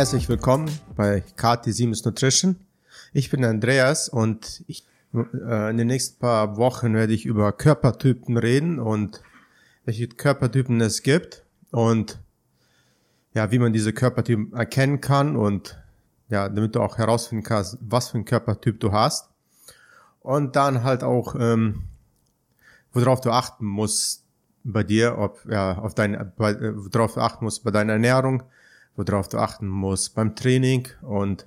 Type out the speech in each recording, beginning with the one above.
herzlich willkommen bei KT Siemens Nutrition. Ich bin Andreas und ich, äh, in den nächsten paar Wochen werde ich über Körpertypen reden und welche Körpertypen es gibt und ja, wie man diese Körpertypen erkennen kann und ja, damit du auch herausfinden kannst, was für ein Körpertyp du hast. Und dann halt auch, ähm, worauf du achten musst bei dir, ob ja, auf dein, bei, äh, worauf du achten musst bei deiner Ernährung, worauf du achten musst beim Training und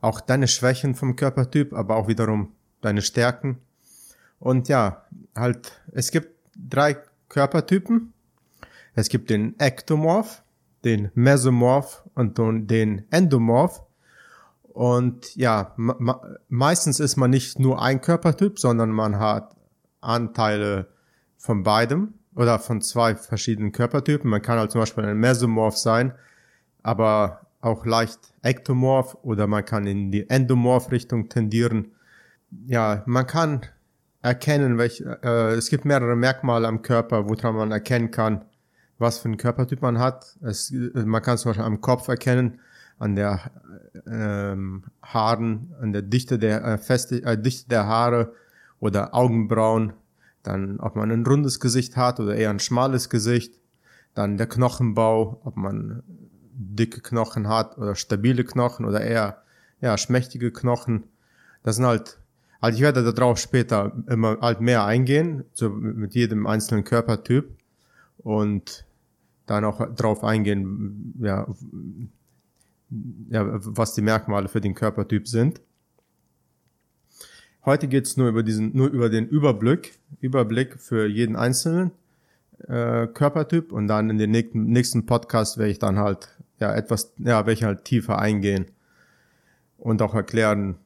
auch deine Schwächen vom Körpertyp, aber auch wiederum deine Stärken. Und ja, halt, es gibt drei Körpertypen. Es gibt den Ektomorph, den Mesomorph und den Endomorph. Und ja, meistens ist man nicht nur ein Körpertyp, sondern man hat Anteile von beidem oder von zwei verschiedenen Körpertypen. Man kann halt zum Beispiel ein Mesomorph sein, aber auch leicht Ektomorph oder man kann in die Endomorph-Richtung tendieren. Ja, man kann erkennen, welche, äh, es gibt mehrere Merkmale am Körper, woran man erkennen kann, was für einen Körpertyp man hat. Es, man kann zum Beispiel am Kopf erkennen, an der ähm, Haaren, an der Dichte der äh, Feste, äh, Dichte der Haare oder Augenbrauen, dann ob man ein rundes Gesicht hat oder eher ein schmales Gesicht, dann der Knochenbau, ob man dicke Knochen hat oder stabile Knochen oder eher ja schmächtige Knochen. Das sind halt halt ich werde darauf später immer halt mehr eingehen, so mit jedem einzelnen Körpertyp und dann auch drauf eingehen, ja, ja, was die Merkmale für den Körpertyp sind. Heute geht's nur über diesen, nur über den Überblick, Überblick für jeden einzelnen äh, Körpertyp und dann in den nächsten, Podcast werde ich dann halt ja etwas, ja, welche halt tiefer eingehen und auch erklären,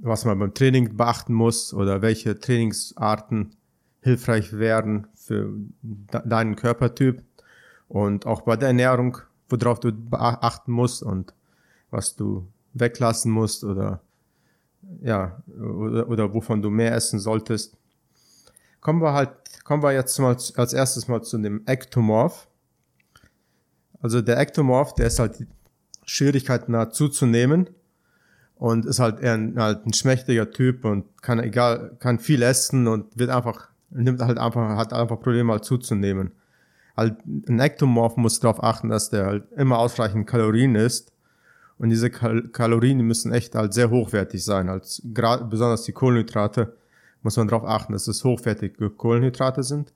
was man beim Training beachten muss oder welche Trainingsarten hilfreich werden für deinen Körpertyp und auch bei der Ernährung worauf du achten musst und was du weglassen musst oder ja, oder, oder wovon du mehr essen solltest. Kommen wir halt, kommen wir jetzt mal als erstes mal zu dem Ektomorph. Also der Ektomorph, der ist halt die Schwierigkeit nah zuzunehmen und ist halt eher ein, halt ein schmächtiger Typ und kann egal, kann viel essen und wird einfach, nimmt halt einfach, hat einfach Probleme halt zuzunehmen halt ein Ektomorph muss darauf achten, dass der halt immer ausreichend Kalorien isst. Und diese Kal Kalorien müssen echt halt sehr hochwertig sein. Als besonders die Kohlenhydrate muss man darauf achten, dass es hochwertige Kohlenhydrate sind.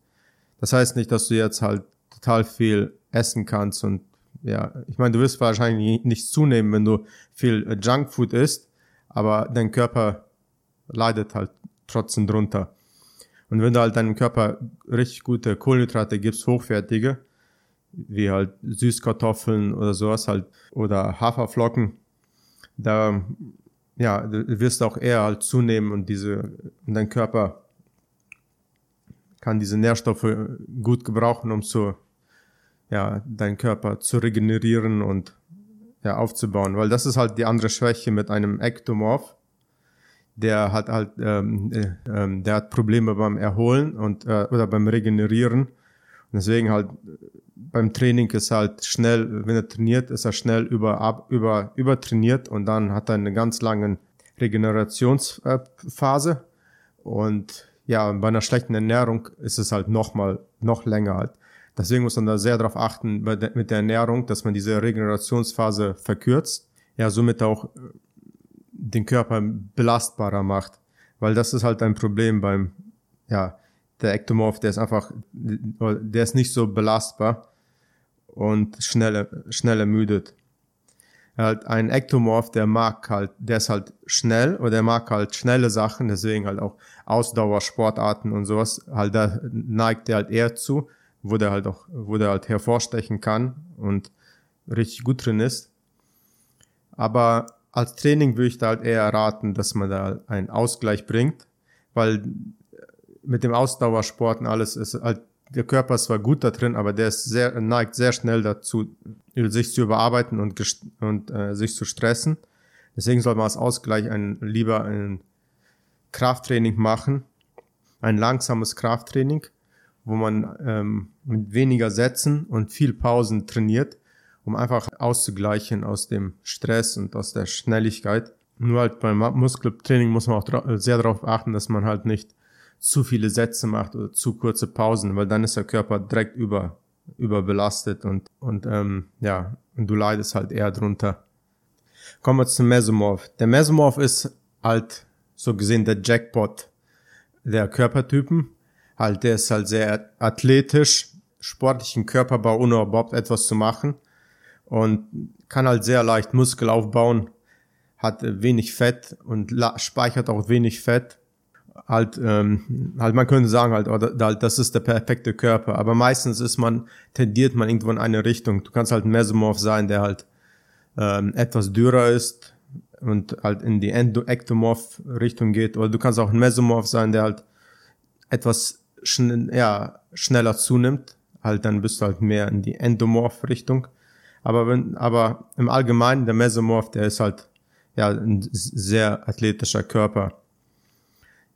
Das heißt nicht, dass du jetzt halt total viel essen kannst und ja, ich meine, du wirst wahrscheinlich nicht zunehmen, wenn du viel Junkfood isst, aber dein Körper leidet halt trotzdem drunter. Und wenn du halt deinem Körper richtig gute Kohlenhydrate gibst, hochwertige, wie halt Süßkartoffeln oder sowas halt, oder Haferflocken, da, ja, du wirst auch eher halt zunehmen und diese, und dein Körper kann diese Nährstoffe gut gebrauchen, um zu, ja, deinen Körper zu regenerieren und ja, aufzubauen, weil das ist halt die andere Schwäche mit einem Ektomorph der hat halt, ähm, äh, ähm, der hat Probleme beim Erholen und äh, oder beim Regenerieren. Und deswegen halt beim Training ist halt schnell, wenn er trainiert, ist er schnell über, ab, über, übertrainiert und dann hat er eine ganz lange Regenerationsphase. Und ja, bei einer schlechten Ernährung ist es halt noch mal, noch länger halt. Deswegen muss man da sehr darauf achten bei de, mit der Ernährung, dass man diese Regenerationsphase verkürzt. Ja, somit auch den Körper belastbarer macht. Weil das ist halt ein Problem beim, ja, der Ektomorph, der ist einfach, der ist nicht so belastbar und schnell, schnell ermüdet. Halt ein Ektomorph, der mag halt, der ist halt schnell oder der mag halt schnelle Sachen, deswegen halt auch Ausdauersportarten und sowas, halt da neigt der halt eher zu, wo der halt auch, wo der halt hervorstechen kann und richtig gut drin ist. Aber als Training würde ich da halt eher raten, dass man da einen Ausgleich bringt, weil mit dem Ausdauersport und alles ist halt, der Körper ist zwar gut da drin, aber der ist sehr, neigt sehr schnell dazu, sich zu überarbeiten und, und äh, sich zu stressen. Deswegen soll man als Ausgleich ein, lieber ein Krafttraining machen, ein langsames Krafttraining, wo man ähm, mit weniger Sätzen und viel Pausen trainiert um einfach auszugleichen aus dem Stress und aus der Schnelligkeit. Nur halt beim Muskeltraining muss man auch sehr darauf achten, dass man halt nicht zu viele Sätze macht oder zu kurze Pausen, weil dann ist der Körper direkt über, überbelastet und, und ähm, ja, und du leidest halt eher drunter. Kommen wir zum Mesomorph. Der Mesomorph ist halt so gesehen der Jackpot der Körpertypen. Halt, der ist halt sehr athletisch, sportlichen Körperbau, ohne überhaupt etwas zu machen. Und kann halt sehr leicht Muskel aufbauen, hat wenig Fett und speichert auch wenig Fett. Halt, ähm, halt man könnte sagen halt, oder, halt, das ist der perfekte Körper. Aber meistens ist man, tendiert man irgendwo in eine Richtung. Du kannst halt ein Mesomorph sein, der halt ähm, etwas dürrer ist und halt in die Endo-Ectomorph-Richtung geht. Oder du kannst auch ein Mesomorph sein, der halt etwas schn ja, schneller zunimmt. Halt, dann bist du halt mehr in die Endomorph-Richtung. Aber wenn, aber im Allgemeinen, der Mesomorph, der ist halt, ja, ein sehr athletischer Körper.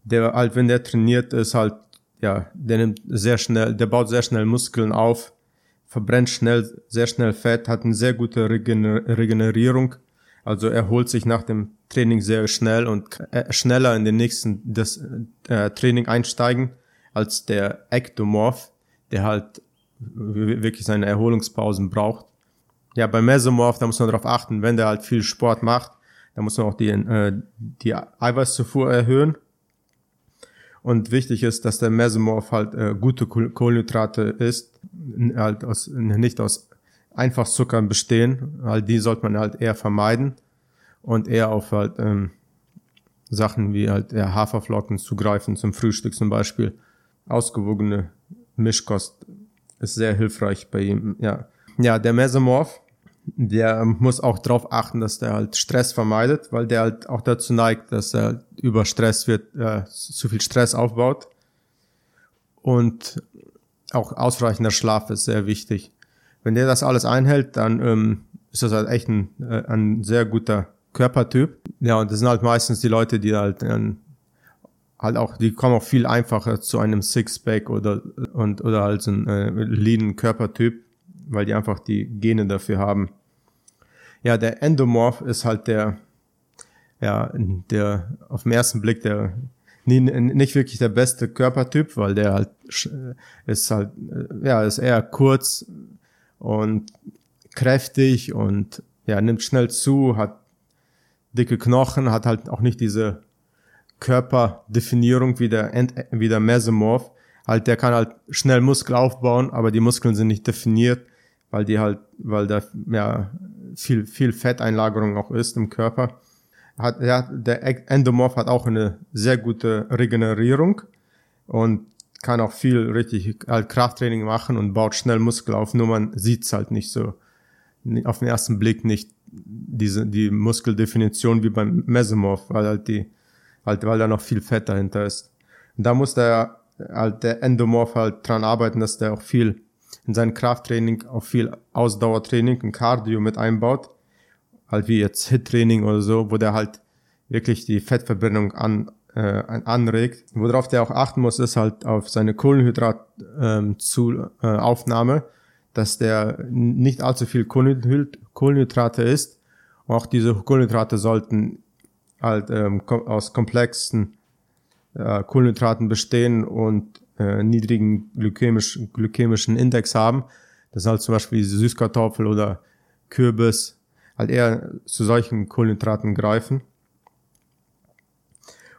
Der halt, wenn der trainiert ist, halt, ja, der nimmt sehr schnell, der baut sehr schnell Muskeln auf, verbrennt schnell, sehr schnell Fett, hat eine sehr gute Regener Regenerierung. Also er holt sich nach dem Training sehr schnell und äh, schneller in den nächsten das, äh, Training einsteigen als der Ektomorph, der halt wirklich seine Erholungspausen braucht. Ja, beim Mesomorph, da muss man darauf achten, wenn der halt viel Sport macht, da muss man auch die, äh, die Eiweißzufuhr erhöhen. Und wichtig ist, dass der Mesomorph halt äh, gute Kohlenhydrate ist, halt aus, nicht aus Einfachzuckern bestehen, halt die sollte man halt eher vermeiden und eher auf halt ähm, Sachen wie halt eher Haferflocken zugreifen, zum Frühstück zum Beispiel. Ausgewogene Mischkost ist sehr hilfreich bei ihm, ja. Ja, der Mesomorph, der muss auch darauf achten, dass der halt Stress vermeidet, weil der halt auch dazu neigt, dass er über Stress wird, äh, zu viel Stress aufbaut. Und auch ausreichender Schlaf ist sehr wichtig. Wenn der das alles einhält, dann ähm, ist das halt echt ein, äh, ein sehr guter Körpertyp. Ja, und das sind halt meistens die Leute, die halt ähm, halt auch, die kommen auch viel einfacher zu einem Sixpack oder und oder als ein äh, lean Körpertyp, weil die einfach die Gene dafür haben. Ja, der Endomorph ist halt der, ja, der auf den ersten Blick der nie, nicht wirklich der beste Körpertyp, weil der halt ist halt, äh, ja, ist eher kurz und kräftig und ja, nimmt schnell zu, hat dicke Knochen, hat halt auch nicht diese Körperdefinierung wie der, wie der Mesomorph. Halt, der kann halt schnell Muskel aufbauen, aber die Muskeln sind nicht definiert, weil die halt, weil da ja viel, viel Fetteinlagerung auch ist im Körper. Hat, ja, der Endomorph hat auch eine sehr gute Regenerierung und kann auch viel richtig halt Krafttraining machen und baut schnell Muskel auf, nur man sieht's halt nicht so auf den ersten Blick nicht diese die Muskeldefinition wie beim Mesomorph, weil halt die halt weil da noch viel Fett dahinter ist. Und da muss der halt der Endomorph halt dran arbeiten, dass der auch viel in sein Krafttraining auch viel Ausdauertraining und Cardio mit einbaut, halt wie jetzt Hit-Training oder so, wo der halt wirklich die Fettverbrennung an, äh, anregt. Worauf der auch achten muss, ist halt auf seine Kohlenhydrataufnahme, ähm, äh, dass der nicht allzu viel Kohlenhydrate isst. Auch diese Kohlenhydrate sollten halt ähm, aus komplexen äh, Kohlenhydraten bestehen und äh, niedrigen glykämisch, glykämischen Index haben. Das sind halt zum Beispiel Süßkartoffel oder Kürbis, halt eher zu solchen Kohlenhydraten greifen.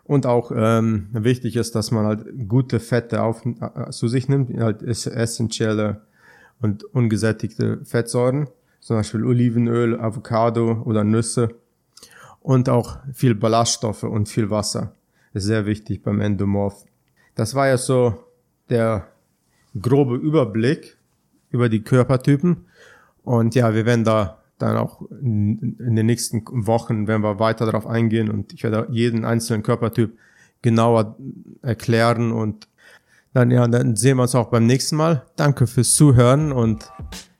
Und auch ähm, wichtig ist, dass man halt gute Fette auf, äh, zu sich nimmt, halt essentielle und ungesättigte Fettsäuren, zum Beispiel Olivenöl, Avocado oder Nüsse und auch viel Ballaststoffe und viel Wasser. ist sehr wichtig beim Endomorph. Das war ja so der grobe Überblick über die Körpertypen. Und ja, wir werden da dann auch in, den nächsten Wochen, werden wir weiter darauf eingehen und ich werde jeden einzelnen Körpertyp genauer erklären und dann, ja, dann sehen wir uns auch beim nächsten Mal. Danke fürs Zuhören und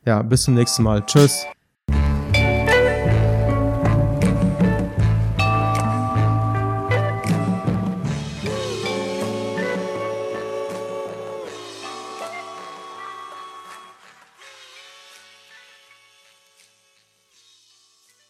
ja, bis zum nächsten Mal. Tschüss.